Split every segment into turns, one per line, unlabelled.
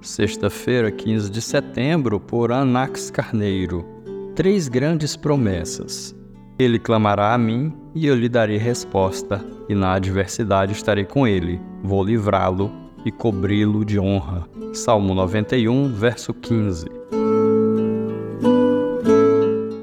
Sexta-feira, 15 de setembro, por Anax Carneiro. Três grandes promessas. Ele clamará a mim e eu lhe darei resposta, e na adversidade estarei com ele. Vou livrá-lo e cobri-lo de honra. Salmo 91, verso 15.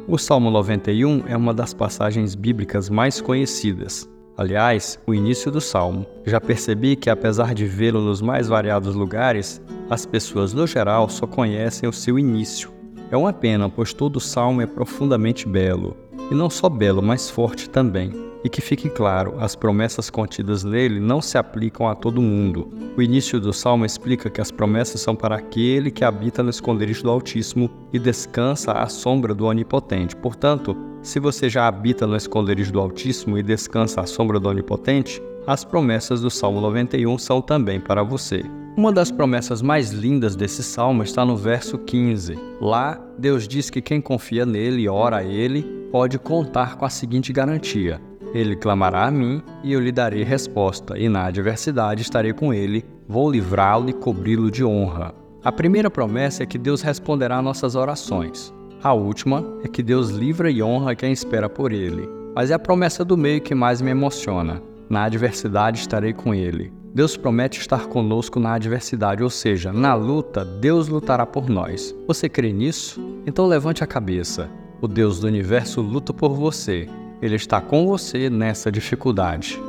O Salmo 91 é uma das passagens bíblicas mais conhecidas. Aliás, o início do salmo. Já percebi que, apesar de vê-lo nos mais variados lugares, as pessoas no geral só conhecem o seu início. É uma pena, pois todo o salmo é profundamente belo. E não só belo, mas forte também. E que fique claro, as promessas contidas nele não se aplicam a todo mundo. O início do salmo explica que as promessas são para aquele que habita no esconderijo do Altíssimo e descansa à sombra do Onipotente. Portanto, se você já habita no esconderijo do Altíssimo e descansa à sombra do Onipotente, as promessas do Salmo 91 são também para você. Uma das promessas mais lindas desse salmo está no verso 15. Lá, Deus diz que quem confia nele e ora a ele pode contar com a seguinte garantia: Ele clamará a mim e eu lhe darei resposta, e na adversidade estarei com ele, vou livrá-lo e cobri-lo de honra. A primeira promessa é que Deus responderá nossas orações. A última é que Deus livra e honra quem espera por Ele. Mas é a promessa do meio que mais me emociona. Na adversidade estarei com Ele. Deus promete estar conosco na adversidade, ou seja, na luta, Deus lutará por nós. Você crê nisso? Então levante a cabeça. O Deus do universo luta por você. Ele está com você nessa dificuldade.